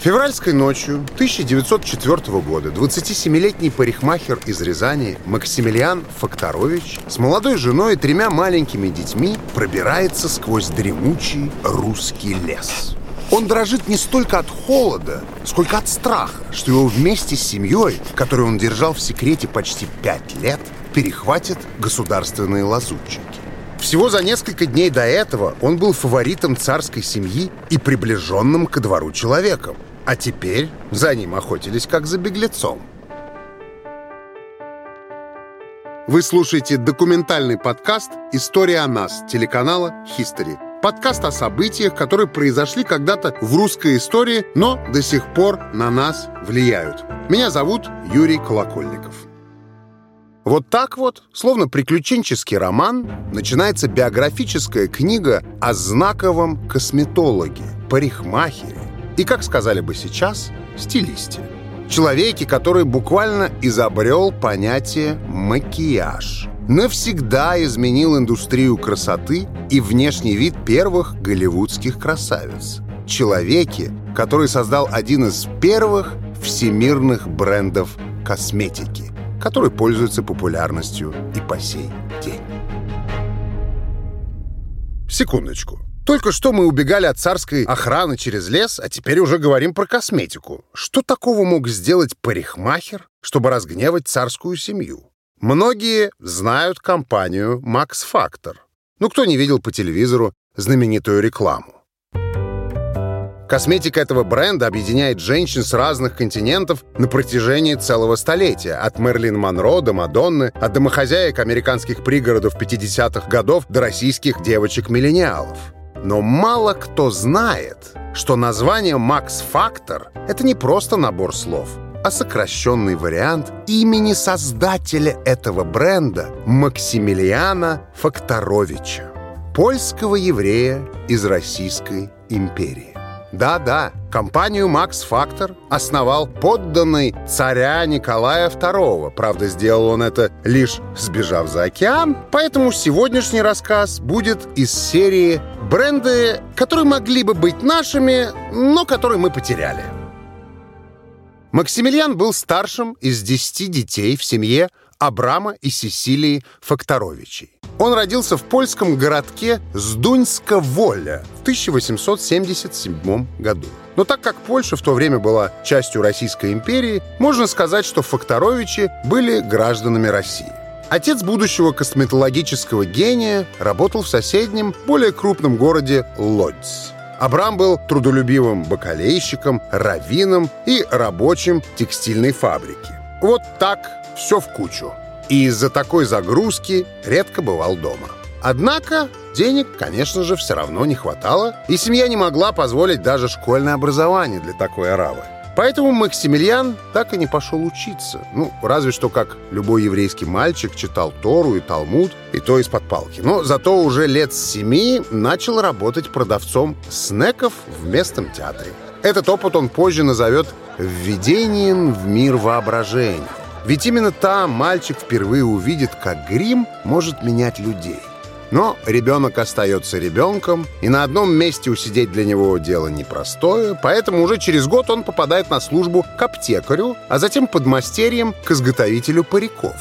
Февральской ночью 1904 года 27-летний парикмахер из Рязани Максимилиан Факторович с молодой женой и тремя маленькими детьми пробирается сквозь дремучий русский лес. Он дрожит не столько от холода, сколько от страха, что его вместе с семьей, которую он держал в секрете почти пять лет, перехватят государственные лазутчики. Всего за несколько дней до этого он был фаворитом царской семьи и приближенным ко двору человеком. А теперь за ним охотились как за беглецом. Вы слушаете документальный подкаст «История о нас» телеканала History. Подкаст о событиях, которые произошли когда-то в русской истории, но до сих пор на нас влияют. Меня зовут Юрий Колокольников. Вот так вот, словно приключенческий роман, начинается биографическая книга о знаковом косметологе, парикмахере, и, как сказали бы сейчас, стилисте. Человеке, который буквально изобрел понятие «макияж». Навсегда изменил индустрию красоты и внешний вид первых голливудских красавиц. Человеке, который создал один из первых всемирных брендов косметики, который пользуется популярностью и по сей день. Секундочку. Только что мы убегали от царской охраны через лес, а теперь уже говорим про косметику. Что такого мог сделать парикмахер, чтобы разгневать царскую семью? Многие знают компанию Max Factor. Ну, кто не видел по телевизору знаменитую рекламу? Косметика этого бренда объединяет женщин с разных континентов на протяжении целого столетия. От Мерлин Монро до Мадонны, от домохозяек американских пригородов 50-х годов до российских девочек-миллениалов. Но мало кто знает, что название Max Factor — это не просто набор слов, а сокращенный вариант имени создателя этого бренда Максимилиана Факторовича, польского еврея из Российской империи. Да-да, компанию Max Factor основал подданный царя Николая II. Правда, сделал он это лишь сбежав за океан. Поэтому сегодняшний рассказ будет из серии бренды, которые могли бы быть нашими, но которые мы потеряли. Максимилиан был старшим из десяти детей в семье Абрама и Сесилии Факторовичей. Он родился в польском городке Сдуньска-Воля в 1877 году. Но так как Польша в то время была частью Российской империи, можно сказать, что Факторовичи были гражданами России. Отец будущего косметологического гения работал в соседнем, более крупном городе Лодзь. Абрам был трудолюбивым бакалейщиком, раввином и рабочим текстильной фабрики. Вот так все в кучу и из-за такой загрузки редко бывал дома. Однако денег, конечно же, все равно не хватало, и семья не могла позволить даже школьное образование для такой аравы. Поэтому Максимилиан так и не пошел учиться. Ну, разве что как любой еврейский мальчик читал Тору и Талмуд, и то из-под палки. Но зато уже лет с семи начал работать продавцом снеков в местном театре. Этот опыт он позже назовет «введением в мир воображения». Ведь именно там мальчик впервые увидит, как грим может менять людей. Но ребенок остается ребенком, и на одном месте усидеть для него дело непростое, поэтому уже через год он попадает на службу к аптекарю, а затем под мастерьем к изготовителю париков.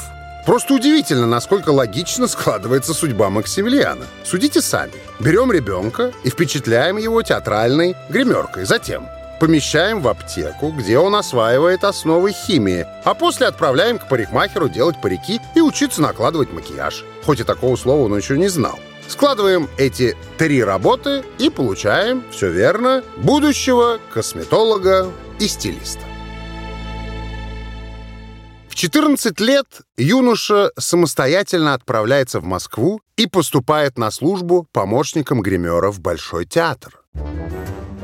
Просто удивительно, насколько логично складывается судьба Максимилиана. Судите сами. Берем ребенка и впечатляем его театральной гримеркой. Затем помещаем в аптеку, где он осваивает основы химии, а после отправляем к парикмахеру делать парики и учиться накладывать макияж. Хоть и такого слова он еще не знал. Складываем эти три работы и получаем, все верно, будущего косметолога и стилиста. В 14 лет юноша самостоятельно отправляется в Москву и поступает на службу помощником гримера в Большой театр.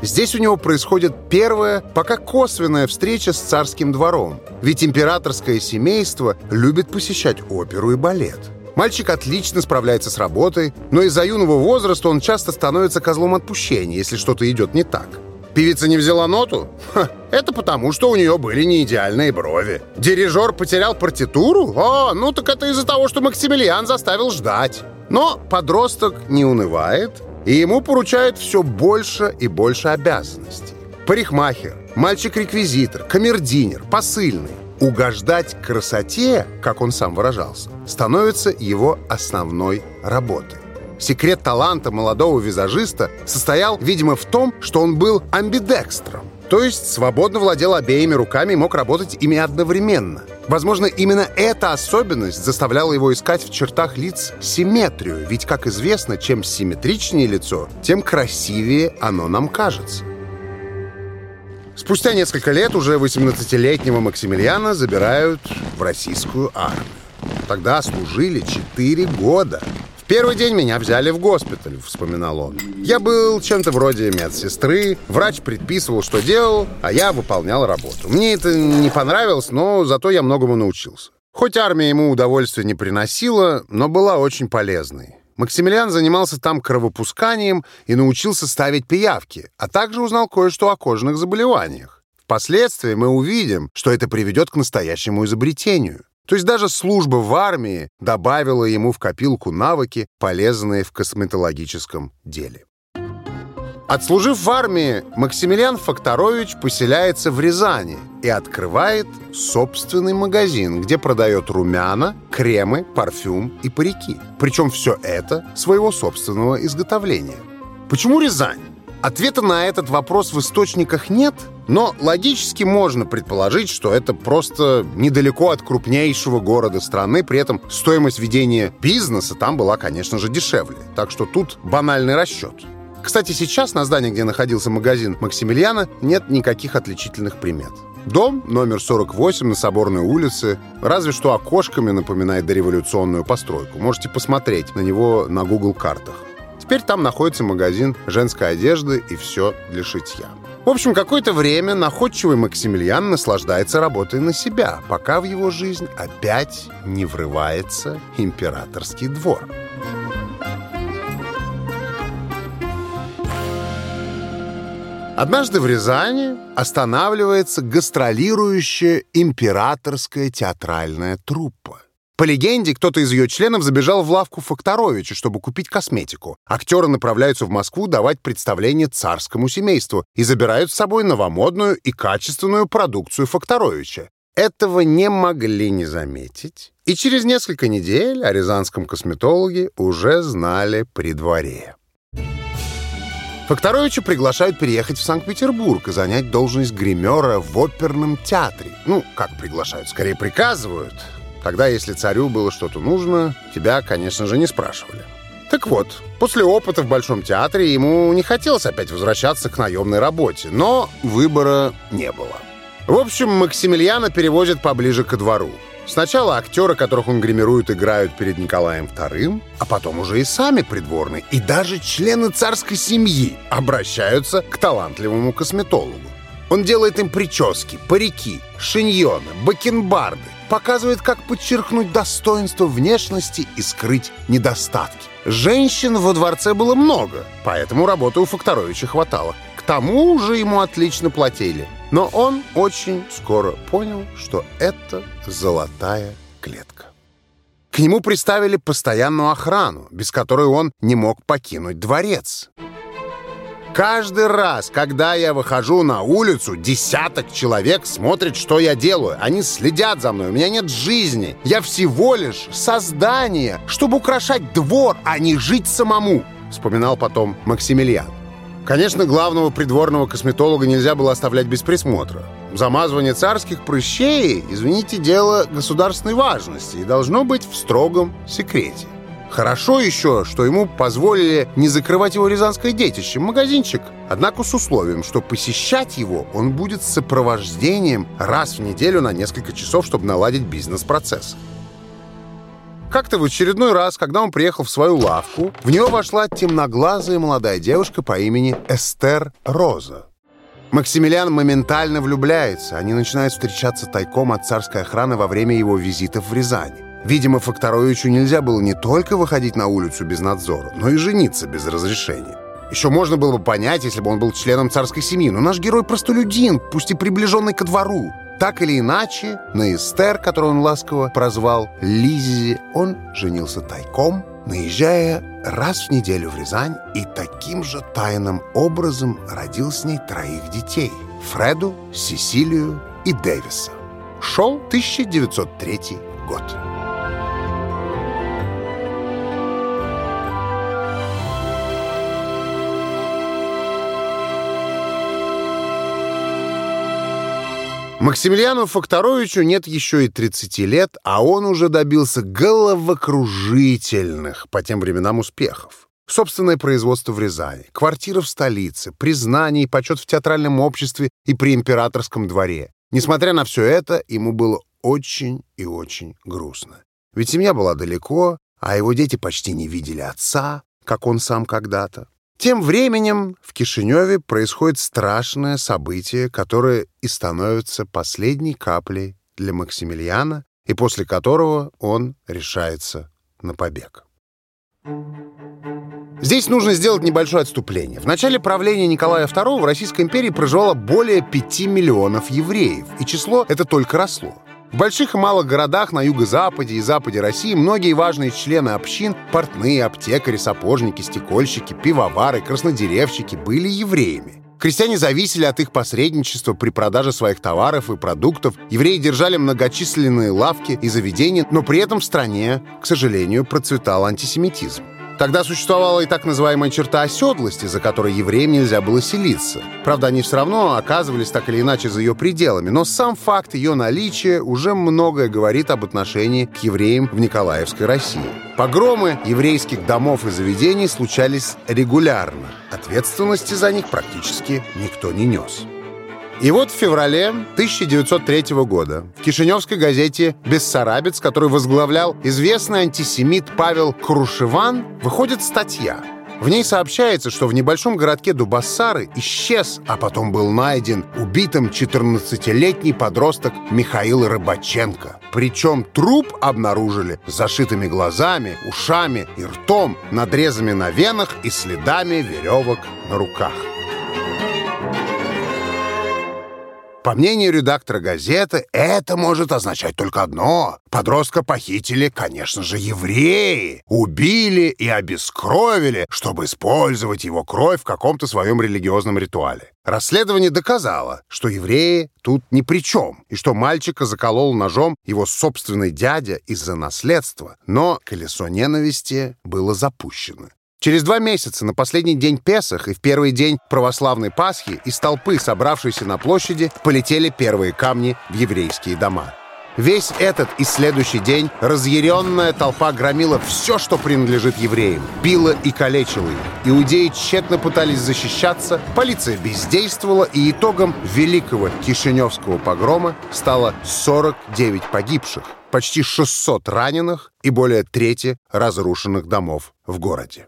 Здесь у него происходит первая, пока косвенная встреча с царским двором. Ведь императорское семейство любит посещать оперу и балет. Мальчик отлично справляется с работой, но из-за юного возраста он часто становится козлом отпущения, если что-то идет не так. Певица не взяла ноту? Ха, это потому, что у нее были не идеальные брови. Дирижер потерял партитуру? О, ну так это из-за того, что Максимилиан заставил ждать. Но подросток не унывает и ему поручают все больше и больше обязанностей. Парикмахер, мальчик-реквизитор, камердинер, посыльный. Угождать красоте, как он сам выражался, становится его основной работой. Секрет таланта молодого визажиста состоял, видимо, в том, что он был амбидекстром, то есть свободно владел обеими руками и мог работать ими одновременно. Возможно, именно эта особенность заставляла его искать в чертах лиц симметрию, ведь, как известно, чем симметричнее лицо, тем красивее оно нам кажется. Спустя несколько лет уже 18-летнего Максимилиана забирают в российскую армию. Тогда служили 4 года первый день меня взяли в госпиталь», — вспоминал он. «Я был чем-то вроде медсестры, врач предписывал, что делал, а я выполнял работу. Мне это не понравилось, но зато я многому научился. Хоть армия ему удовольствия не приносила, но была очень полезной. Максимилиан занимался там кровопусканием и научился ставить пиявки, а также узнал кое-что о кожных заболеваниях. Впоследствии мы увидим, что это приведет к настоящему изобретению. То есть даже служба в армии добавила ему в копилку навыки, полезные в косметологическом деле. Отслужив в армии, Максимилиан Факторович поселяется в Рязани и открывает собственный магазин, где продает румяна, кремы, парфюм и парики. Причем все это своего собственного изготовления. Почему Рязань? Ответа на этот вопрос в источниках нет, но логически можно предположить, что это просто недалеко от крупнейшего города страны, при этом стоимость ведения бизнеса там была, конечно же, дешевле. Так что тут банальный расчет. Кстати, сейчас на здании, где находился магазин Максимилиана, нет никаких отличительных примет. Дом номер 48 на Соборной улице, разве что окошками напоминает дореволюционную постройку. Можете посмотреть на него на Google картах. Теперь там находится магазин женской одежды и все для шитья. В общем, какое-то время находчивый Максимилиан наслаждается работой на себя, пока в его жизнь опять не врывается императорский двор. Однажды в Рязани останавливается гастролирующая императорская театральная труппа. По легенде, кто-то из ее членов забежал в лавку Факторовича, чтобы купить косметику. Актеры направляются в Москву давать представление царскому семейству и забирают с собой новомодную и качественную продукцию Факторовича. Этого не могли не заметить. И через несколько недель о рязанском косметологе уже знали при дворе. Факторовича приглашают переехать в Санкт-Петербург и занять должность гримера в оперном театре. Ну, как приглашают, скорее приказывают. Тогда, если царю было что-то нужно, тебя, конечно же, не спрашивали. Так вот, после опыта в Большом театре ему не хотелось опять возвращаться к наемной работе, но выбора не было. В общем, Максимилиана перевозят поближе ко двору. Сначала актеры, которых он гримирует, играют перед Николаем II, а потом уже и сами придворные, и даже члены царской семьи обращаются к талантливому косметологу. Он делает им прически, парики, шиньоны, бакенбарды, показывает, как подчеркнуть достоинство внешности и скрыть недостатки. Женщин во дворце было много, поэтому работы у Факторовича хватало. К тому же ему отлично платили. Но он очень скоро понял, что это золотая клетка. К нему приставили постоянную охрану, без которой он не мог покинуть дворец. Каждый раз, когда я выхожу на улицу, десяток человек смотрит, что я делаю. Они следят за мной. У меня нет жизни. Я всего лишь создание, чтобы украшать двор, а не жить самому», — вспоминал потом Максимилиан. Конечно, главного придворного косметолога нельзя было оставлять без присмотра. Замазывание царских прыщей, извините, дело государственной важности и должно быть в строгом секрете. Хорошо еще, что ему позволили не закрывать его рязанское детище, магазинчик. Однако с условием, что посещать его он будет с сопровождением раз в неделю на несколько часов, чтобы наладить бизнес-процесс. Как-то в очередной раз, когда он приехал в свою лавку, в нее вошла темноглазая молодая девушка по имени Эстер Роза. Максимилиан моментально влюбляется. Они начинают встречаться тайком от царской охраны во время его визитов в Рязань. Видимо, Факторовичу нельзя было не только выходить на улицу без надзора, но и жениться без разрешения. Еще можно было бы понять, если бы он был членом царской семьи, но наш герой простолюдин, пусть и приближенный ко двору. Так или иначе, на Эстер, которую он ласково прозвал Лиззи, он женился тайком наезжая раз в неделю в Рязань, и таким же тайным образом родил с ней троих детей – Фреду, Сесилию и Дэвиса. Шел 1903 год. Максимилиану Факторовичу нет еще и 30 лет, а он уже добился головокружительных по тем временам успехов. Собственное производство в Рязани, квартира в столице, признание и почет в театральном обществе и при императорском дворе. Несмотря на все это, ему было очень и очень грустно. Ведь семья была далеко, а его дети почти не видели отца, как он сам когда-то. Тем временем в Кишиневе происходит страшное событие, которое и становится последней каплей для Максимилиана, и после которого он решается на побег. Здесь нужно сделать небольшое отступление. В начале правления Николая II в Российской империи проживало более 5 миллионов евреев, и число это только росло. В больших и малых городах на юго-западе и западе России многие важные члены общин – портные, аптекари, сапожники, стекольщики, пивовары, краснодеревщики – были евреями. Крестьяне зависели от их посредничества при продаже своих товаров и продуктов. Евреи держали многочисленные лавки и заведения, но при этом в стране, к сожалению, процветал антисемитизм. Тогда существовала и так называемая черта оседлости, за которой евреям нельзя было селиться. Правда, они все равно оказывались так или иначе за ее пределами, но сам факт ее наличия уже многое говорит об отношении к евреям в Николаевской России. Погромы еврейских домов и заведений случались регулярно. Ответственности за них практически никто не нес. И вот в феврале 1903 года в кишиневской газете «Бессарабец», который возглавлял известный антисемит Павел Крушеван, выходит статья. В ней сообщается, что в небольшом городке Дубассары исчез, а потом был найден убитым 14-летний подросток Михаил Рыбаченко. Причем труп обнаружили с зашитыми глазами, ушами и ртом, надрезами на венах и следами веревок на руках. По мнению редактора газеты, это может означать только одно. Подростка похитили, конечно же, евреи. Убили и обескровили, чтобы использовать его кровь в каком-то своем религиозном ритуале. Расследование доказало, что евреи тут ни при чем, и что мальчика заколол ножом его собственный дядя из-за наследства. Но колесо ненависти было запущено. Через два месяца, на последний день Песах и в первый день православной Пасхи, из толпы, собравшейся на площади, полетели первые камни в еврейские дома. Весь этот и следующий день разъяренная толпа громила все, что принадлежит евреям, била и калечила их. Иудеи тщетно пытались защищаться, полиция бездействовала, и итогом великого Кишиневского погрома стало 49 погибших, почти 600 раненых и более трети разрушенных домов в городе.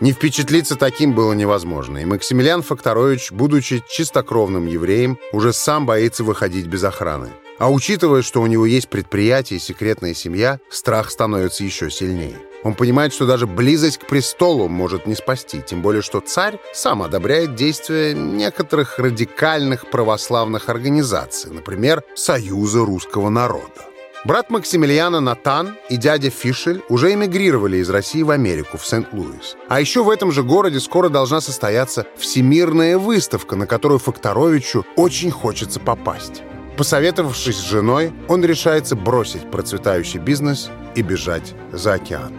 Не впечатлиться таким было невозможно, и Максимилиан Факторович, будучи чистокровным евреем, уже сам боится выходить без охраны. А учитывая, что у него есть предприятие и секретная семья, страх становится еще сильнее. Он понимает, что даже близость к престолу может не спасти, тем более что царь сам одобряет действия некоторых радикальных православных организаций, например, Союза русского народа. Брат Максимилиана Натан и дядя Фишель уже эмигрировали из России в Америку, в Сент-Луис. А еще в этом же городе скоро должна состояться всемирная выставка, на которую Факторовичу очень хочется попасть. Посоветовавшись с женой, он решается бросить процветающий бизнес и бежать за океан.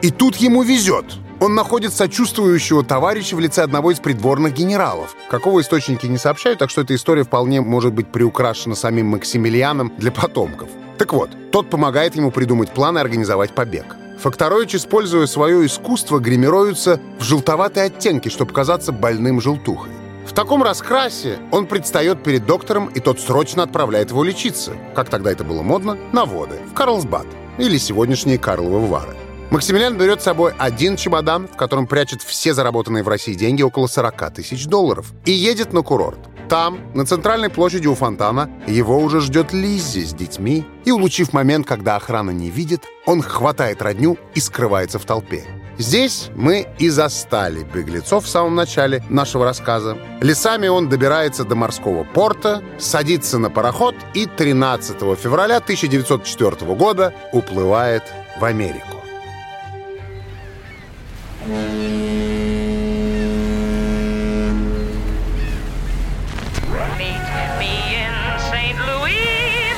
И тут ему везет. Он находит сочувствующего товарища в лице одного из придворных генералов. Какого источники не сообщают, так что эта история вполне может быть приукрашена самим Максимилианом для потомков. Так вот, тот помогает ему придумать план и организовать побег. Факторович, используя свое искусство, гримируется в желтоватые оттенки, чтобы казаться больным желтухой. В таком раскрасе он предстает перед доктором, и тот срочно отправляет его лечиться, как тогда это было модно, на воды, в Карлсбад или сегодняшние Карловы Вары. Максимилиан берет с собой один чемодан, в котором прячет все заработанные в России деньги, около 40 тысяч долларов, и едет на курорт. Там, на центральной площади у фонтана, его уже ждет Лиззи с детьми, и, улучив момент, когда охрана не видит, он хватает родню и скрывается в толпе. Здесь мы и застали беглецов в самом начале нашего рассказа. Лесами он добирается до морского порта, садится на пароход и 13 февраля 1904 года уплывает в Америку.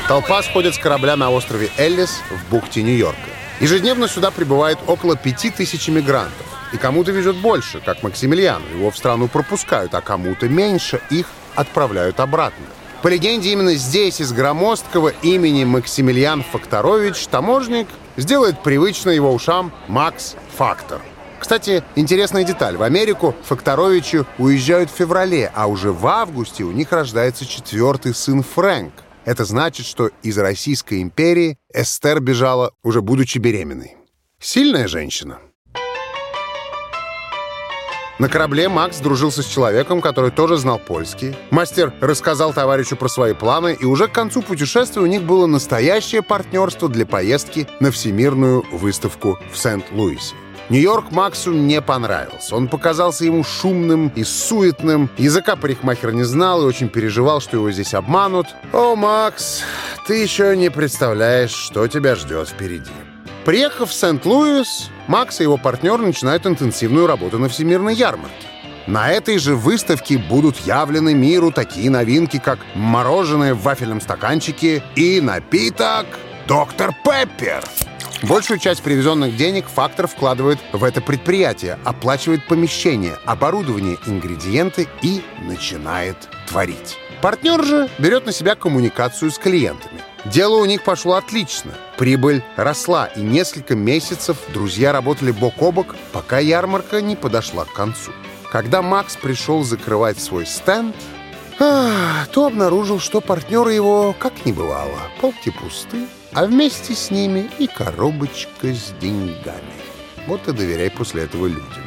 Толпа сходит с корабля на острове Эллис в бухте Нью-Йорка. Ежедневно сюда прибывает около пяти тысяч иммигрантов. И кому-то везет больше, как Максимилиану. Его в страну пропускают, а кому-то меньше их отправляют обратно. По легенде, именно здесь, из громоздкого имени Максимилиан Факторович, таможник сделает привычно его ушам Макс Фактор. Кстати, интересная деталь. В Америку Факторовичи уезжают в феврале, а уже в августе у них рождается четвертый сын Фрэнк. Это значит, что из Российской империи Эстер бежала, уже будучи беременной. Сильная женщина. На корабле Макс дружился с человеком, который тоже знал польский. Мастер рассказал товарищу про свои планы, и уже к концу путешествия у них было настоящее партнерство для поездки на Всемирную выставку в Сент-Луисе. Нью-Йорк Максу не понравился. Он показался ему шумным и суетным. Языка парикмахер не знал и очень переживал, что его здесь обманут. «О, Макс, ты еще не представляешь, что тебя ждет впереди». Приехав в Сент-Луис, Макс и его партнер начинают интенсивную работу на Всемирной ярмарке. На этой же выставке будут явлены миру такие новинки, как мороженое в вафельном стаканчике и напиток «Доктор Пеппер». Большую часть привезенных денег «Фактор» вкладывает в это предприятие, оплачивает помещение, оборудование, ингредиенты и начинает творить. Партнер же берет на себя коммуникацию с клиентами. Дело у них пошло отлично. Прибыль росла, и несколько месяцев друзья работали бок о бок, пока ярмарка не подошла к концу. Когда Макс пришел закрывать свой стенд, то обнаружил, что партнеры его как не бывало. Полки пусты, а вместе с ними и коробочка с деньгами. Вот и доверяй после этого людям.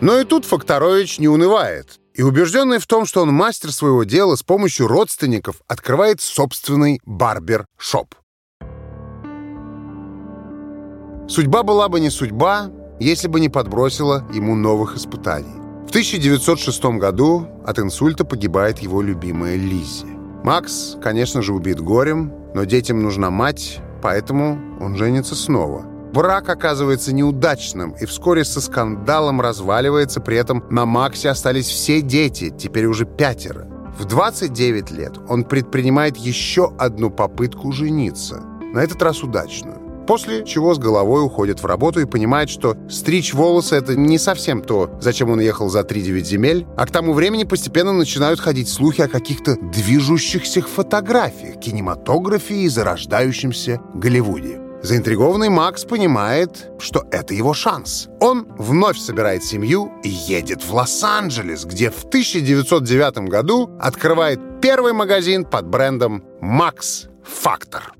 Но и тут Факторович не унывает. И убежденный в том, что он мастер своего дела, с помощью родственников открывает собственный барбер-шоп. Судьба была бы не судьба, если бы не подбросила ему новых испытаний. В 1906 году от инсульта погибает его любимая Лиззи. Макс, конечно же, убит горем, но детям нужна мать, поэтому он женится снова – Брак оказывается неудачным и вскоре со скандалом разваливается, при этом на Максе остались все дети, теперь уже пятеро. В 29 лет он предпринимает еще одну попытку жениться, на этот раз удачную. После чего с головой уходит в работу и понимает, что стричь волосы — это не совсем то, зачем он ехал за 3-9 земель, а к тому времени постепенно начинают ходить слухи о каких-то движущихся фотографиях, кинематографе и зарождающемся Голливуде. Заинтригованный Макс понимает, что это его шанс. Он вновь собирает семью и едет в Лос-Анджелес, где в 1909 году открывает первый магазин под брендом «Макс Фактор».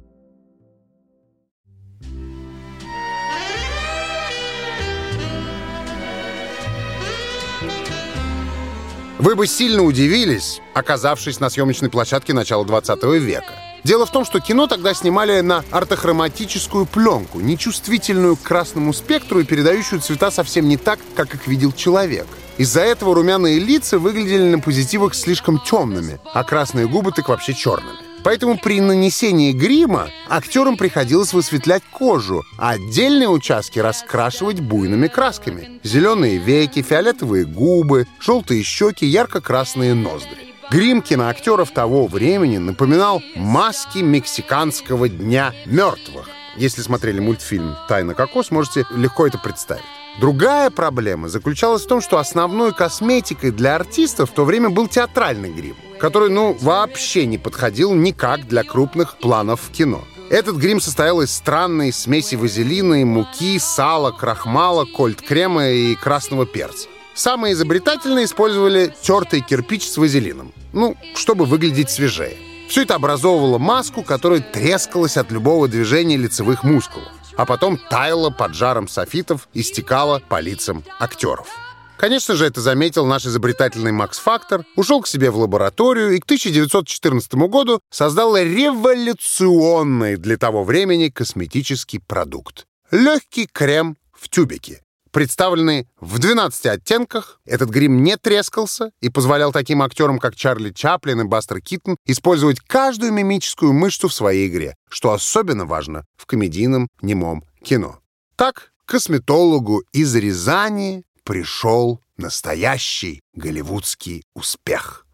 Вы бы сильно удивились, оказавшись на съемочной площадке начала 20 века. Дело в том, что кино тогда снимали на ортохроматическую пленку, нечувствительную к красному спектру и передающую цвета совсем не так, как их видел человек. Из-за этого румяные лица выглядели на позитивах слишком темными, а красные губы так вообще черными. Поэтому при нанесении грима актерам приходилось высветлять кожу, а отдельные участки раскрашивать буйными красками. Зеленые веки, фиолетовые губы, желтые щеки, ярко-красные ноздри. Грим киноактеров того времени напоминал маски мексиканского дня мертвых. Если смотрели мультфильм «Тайна кокос», можете легко это представить. Другая проблема заключалась в том, что основной косметикой для артистов в то время был театральный грим, который, ну, вообще не подходил никак для крупных планов в кино. Этот грим состоял из странной смеси вазелина и муки, сала, крахмала, кольт-крема и красного перца. Самые изобретательные использовали тертый кирпич с вазелином, ну, чтобы выглядеть свежее. Все это образовывало маску, которая трескалась от любого движения лицевых мускулов, а потом таяла под жаром софитов и стекала по лицам актеров. Конечно же, это заметил наш изобретательный Макс Фактор, ушел к себе в лабораторию и к 1914 году создал революционный для того времени косметический продукт. Легкий крем в тюбике, Представленный в 12 оттенках, этот грим не трескался и позволял таким актерам, как Чарли Чаплин и Бастер Киттон, использовать каждую мимическую мышцу в своей игре, что особенно важно в комедийном немом кино. Так к косметологу из Рязани пришел настоящий голливудский успех.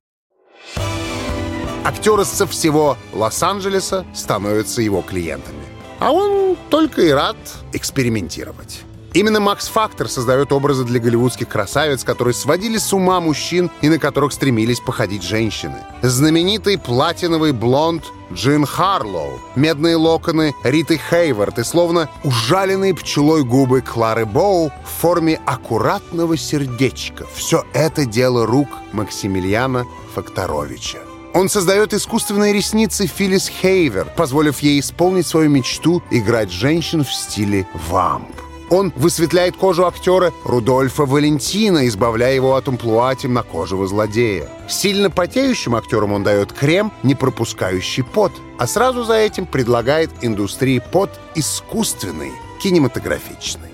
Актеры со всего Лос-Анджелеса становятся его клиентами. А он только и рад экспериментировать. Именно Макс Фактор создает образы для голливудских красавиц, которые сводили с ума мужчин и на которых стремились походить женщины. Знаменитый платиновый блонд Джин Харлоу, медные локоны Риты Хейвард и словно ужаленные пчелой губы Клары Боу в форме аккуратного сердечка. Все это дело рук Максимилиана Факторовича. Он создает искусственные ресницы Филлис Хейвер, позволив ей исполнить свою мечту играть женщин в стиле вамп. Он высветляет кожу актера Рудольфа Валентина, избавляя его от амплуа темнокожего злодея. Сильно потеющим актерам он дает крем, не пропускающий пот, а сразу за этим предлагает индустрии пот искусственный, кинематографичный.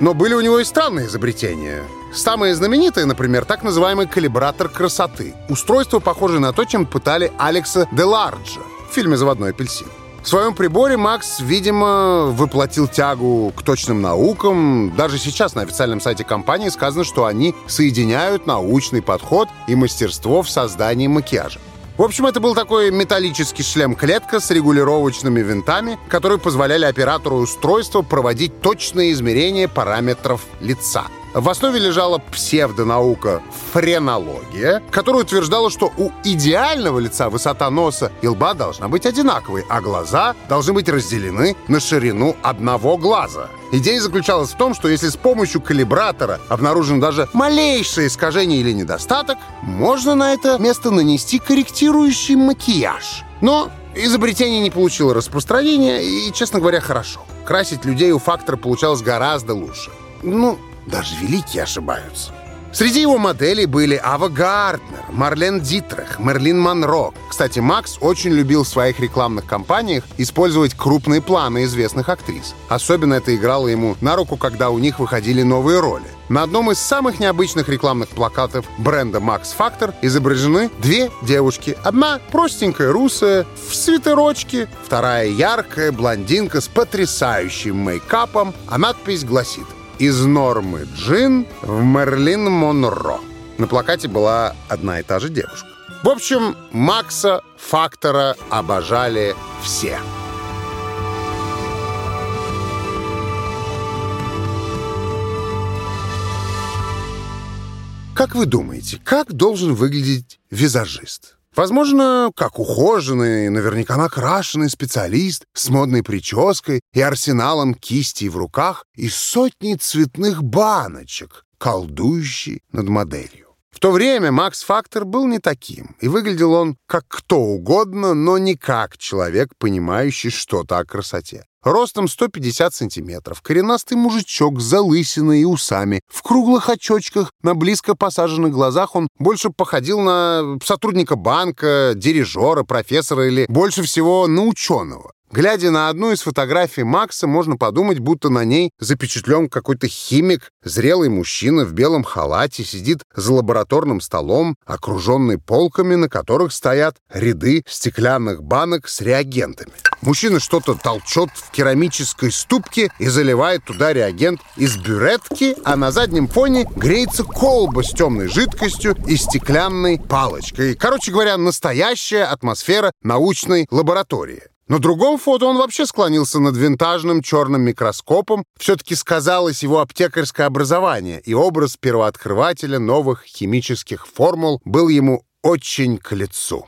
Но были у него и странные изобретения. Самые знаменитые, например, так называемый калибратор красоты. Устройство, похожее на то, чем пытали Алекса Деларджа в фильме «Заводной апельсин». В своем приборе Макс, видимо, воплотил тягу к точным наукам. Даже сейчас на официальном сайте компании сказано, что они соединяют научный подход и мастерство в создании макияжа. В общем, это был такой металлический шлем-клетка с регулировочными винтами, которые позволяли оператору устройства проводить точные измерения параметров лица. В основе лежала псевдонаука френология, которая утверждала, что у идеального лица высота носа и лба должна быть одинаковой, а глаза должны быть разделены на ширину одного глаза. Идея заключалась в том, что если с помощью калибратора обнаружен даже малейшее искажение или недостаток, можно на это место нанести корректирующий макияж. Но изобретение не получило распространения и, честно говоря, хорошо. Красить людей у фактора получалось гораздо лучше. Ну, даже великие ошибаются. Среди его моделей были Ава Гарднер, Марлен Дитрих, Мерлин Монро. Кстати, Макс очень любил в своих рекламных кампаниях использовать крупные планы известных актрис. Особенно это играло ему на руку, когда у них выходили новые роли. На одном из самых необычных рекламных плакатов бренда Max Factor изображены две девушки. Одна простенькая, русая, в свитерочке, вторая яркая, блондинка с потрясающим мейкапом, а надпись гласит из нормы Джин в Мерлин Монро. На плакате была одна и та же девушка. В общем, Макса Фактора обожали все. Как вы думаете, как должен выглядеть визажист? Возможно, как ухоженный, наверняка накрашенный специалист с модной прической и арсеналом кистей в руках и сотней цветных баночек, колдующий над моделью. В то время Макс Фактор был не таким, и выглядел он как кто угодно, но не как человек, понимающий что-то о красоте. Ростом 150 сантиметров, коренастый мужичок с залысиной и усами, в круглых очочках, на близко посаженных глазах он больше походил на сотрудника банка, дирижера, профессора или больше всего на ученого. Глядя на одну из фотографий Макса, можно подумать, будто на ней запечатлен какой-то химик, зрелый мужчина в белом халате, сидит за лабораторным столом, окруженный полками, на которых стоят ряды стеклянных банок с реагентами. Мужчина что-то толчет в керамической ступке и заливает туда реагент из бюретки, а на заднем фоне греется колба с темной жидкостью и стеклянной палочкой. Короче говоря, настоящая атмосфера научной лаборатории. На другом фото он вообще склонился над винтажным черным микроскопом. Все-таки сказалось его аптекарское образование, и образ первооткрывателя новых химических формул был ему очень к лицу.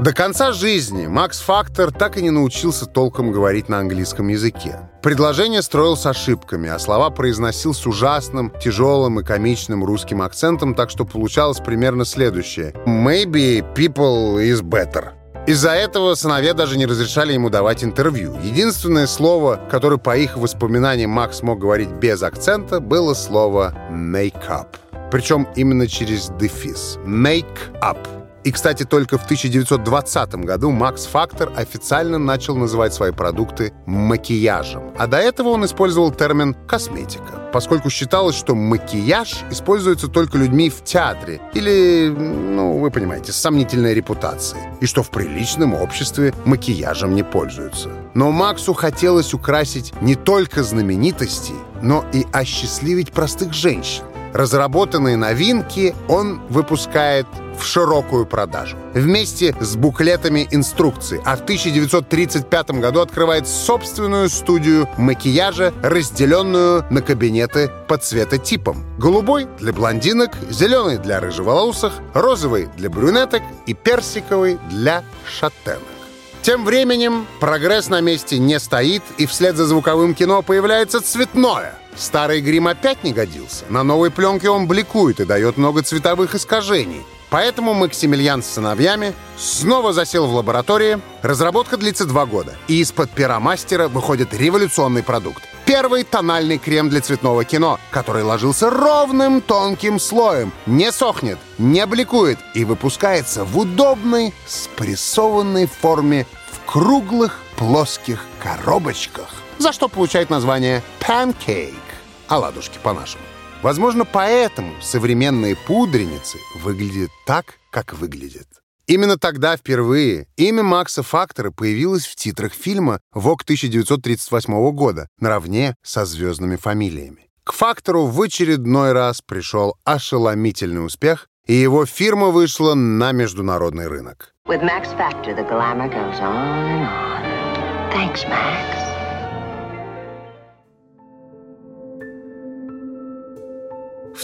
До конца жизни Макс Фактор так и не научился толком говорить на английском языке. Предложение строил с ошибками, а слова произносил с ужасным, тяжелым и комичным русским акцентом, так что получалось примерно следующее. «Maybe people is better». Из-за этого сыновья даже не разрешали ему давать интервью. Единственное слово, которое по их воспоминаниям Макс мог говорить без акцента, было слово «make up». Причем именно через дефис. «Make up». И, кстати, только в 1920 году Макс Фактор официально начал называть свои продукты макияжем. А до этого он использовал термин «косметика», поскольку считалось, что макияж используется только людьми в театре или, ну, вы понимаете, с сомнительной репутацией, и что в приличном обществе макияжем не пользуются. Но Максу хотелось украсить не только знаменитостей, но и осчастливить простых женщин. Разработанные новинки он выпускает в широкую продажу. Вместе с буклетами инструкций. А в 1935 году открывает собственную студию макияжа, разделенную на кабинеты по цветотипам. Голубой для блондинок, зеленый для рыжеволосых, розовый для брюнеток и персиковый для шатенок. Тем временем прогресс на месте не стоит, и вслед за звуковым кино появляется цветное. Старый грим опять не годился. На новой пленке он бликует и дает много цветовых искажений. Поэтому Максимилиан с сыновьями снова засел в лаборатории. Разработка длится два года. И из-под пера мастера выходит революционный продукт. Первый тональный крем для цветного кино, который ложился ровным тонким слоем, не сохнет, не бликует и выпускается в удобной спрессованной форме в круглых плоских коробочках, за что получает название pancake оладушки по-нашему. Возможно, поэтому современные пудреницы выглядят так, как выглядят. Именно тогда впервые имя Макса Фактора появилось в титрах фильма «Вок» 1938 года, наравне со звездными фамилиями. К Фактору в очередной раз пришел ошеломительный успех, и его фирма вышла на международный рынок. With Max Factor, the glamour goes on and on. Thanks, Max.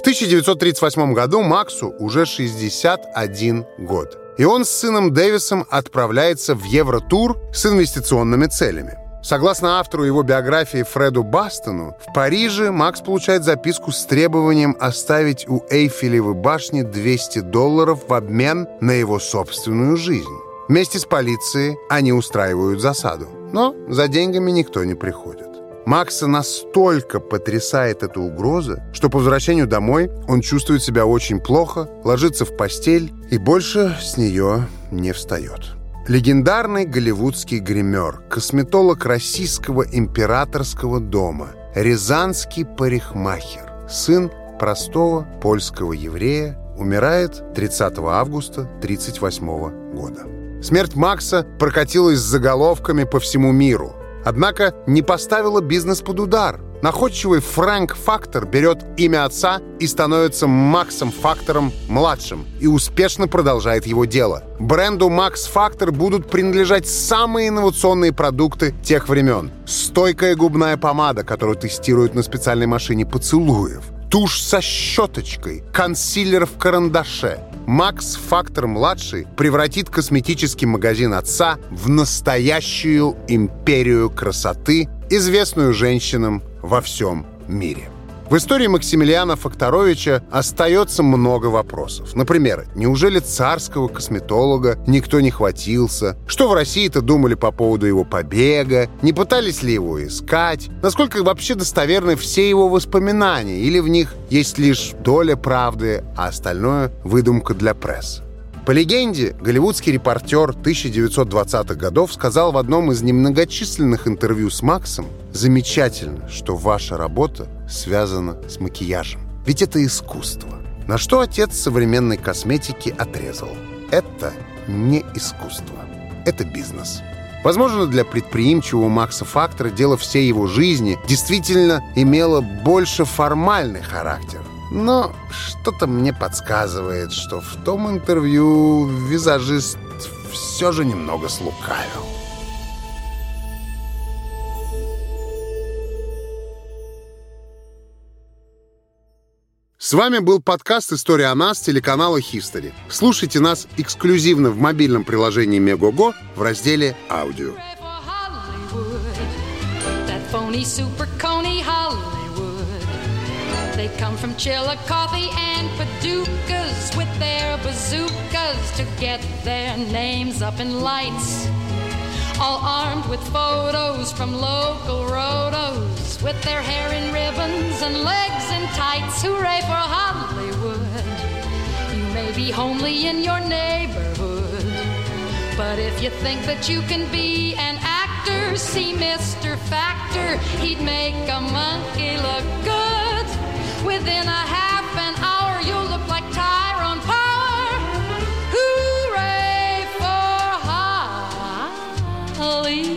1938 году Максу уже 61 год. И он с сыном Дэвисом отправляется в Евротур с инвестиционными целями. Согласно автору его биографии Фреду Бастону, в Париже Макс получает записку с требованием оставить у Эйфелевой башни 200 долларов в обмен на его собственную жизнь. Вместе с полицией они устраивают засаду. Но за деньгами никто не приходит. Макса настолько потрясает эта угроза, что по возвращению домой он чувствует себя очень плохо, ложится в постель и больше с нее не встает. Легендарный голливудский гример, косметолог российского императорского дома, рязанский парикмахер, сын простого польского еврея, умирает 30 августа 1938 года. Смерть Макса прокатилась с заголовками по всему миру – Однако не поставила бизнес под удар. Находчивый Фрэнк Фактор берет имя отца и становится Максом Фактором младшим и успешно продолжает его дело. Бренду Макс Фактор будут принадлежать самые инновационные продукты тех времен. Стойкая губная помада, которую тестируют на специальной машине поцелуев. Тушь со щеточкой, консилер в карандаше, Макс Фактор-младший превратит косметический магазин отца в настоящую империю красоты, известную женщинам во всем мире. В истории Максимилиана Факторовича остается много вопросов. Например, неужели царского косметолога никто не хватился? Что в России-то думали по поводу его побега? Не пытались ли его искать? Насколько вообще достоверны все его воспоминания? Или в них есть лишь доля правды, а остальное — выдумка для прессы? По легенде, голливудский репортер 1920-х годов сказал в одном из немногочисленных интервью с Максом «Замечательно, что ваша работа связана с макияжем. Ведь это искусство». На что отец современной косметики отрезал. Это не искусство. Это бизнес. Возможно, для предприимчивого Макса Фактора дело всей его жизни действительно имело больше формальный характер – но что-то мне подсказывает, что в том интервью визажист все же немного слукавил. С вами был подкаст «История о нас» телеканала History. Слушайте нас эксклюзивно в мобильном приложении Мегого в разделе «Аудио». Come from Chillicothe and Paducas with their bazookas to get their names up in lights. All armed with photos from local rotos with their hair in ribbons and legs in tights. Hooray for Hollywood! You may be homely in your neighborhood. But if you think that you can be an actor, see Mr. Factor, he'd make a monkey look good Within a half an hour, you'll look like Tyrone Power. Hooray for Hollywood!